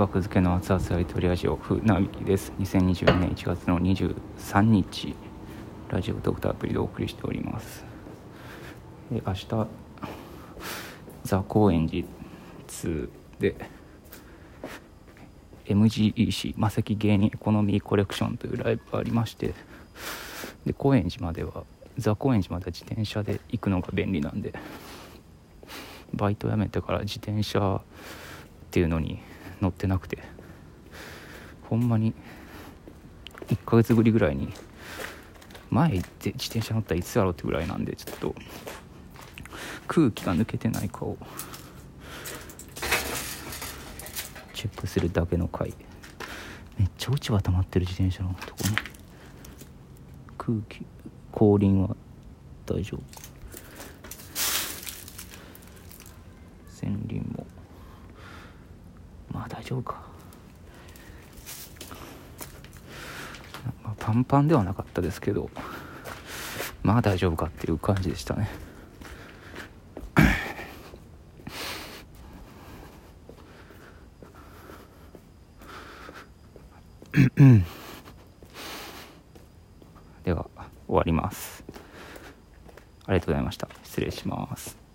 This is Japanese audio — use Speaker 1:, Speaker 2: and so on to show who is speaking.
Speaker 1: 学付けの熱々アイトリアジオ風なびきです。2022年1月の23日ラジオドクターアプリでお送りしております。で明日ザ・高円寺2で MGEC 魔石芸人エコノミーコレクションというライブがありましてで高円寺まではザ・高円寺までは自転車で行くのが便利なんでバイト辞めてから自転車っていうのに乗ってなくて。ほんまに1ヶ月ぶりぐらいに前行って自転車乗ったらいつやろうってぐらいなんでちょっと空気が抜けてないかをチェックするだけの回。めっちゃ落ち葉溜まってる自転車のとこに空気後輪は大丈夫。前輪丈夫か、まあ、パンパンではなかったですけどまあ大丈夫かっていう感じでしたね。では終わります。ありがとうございました。失礼します。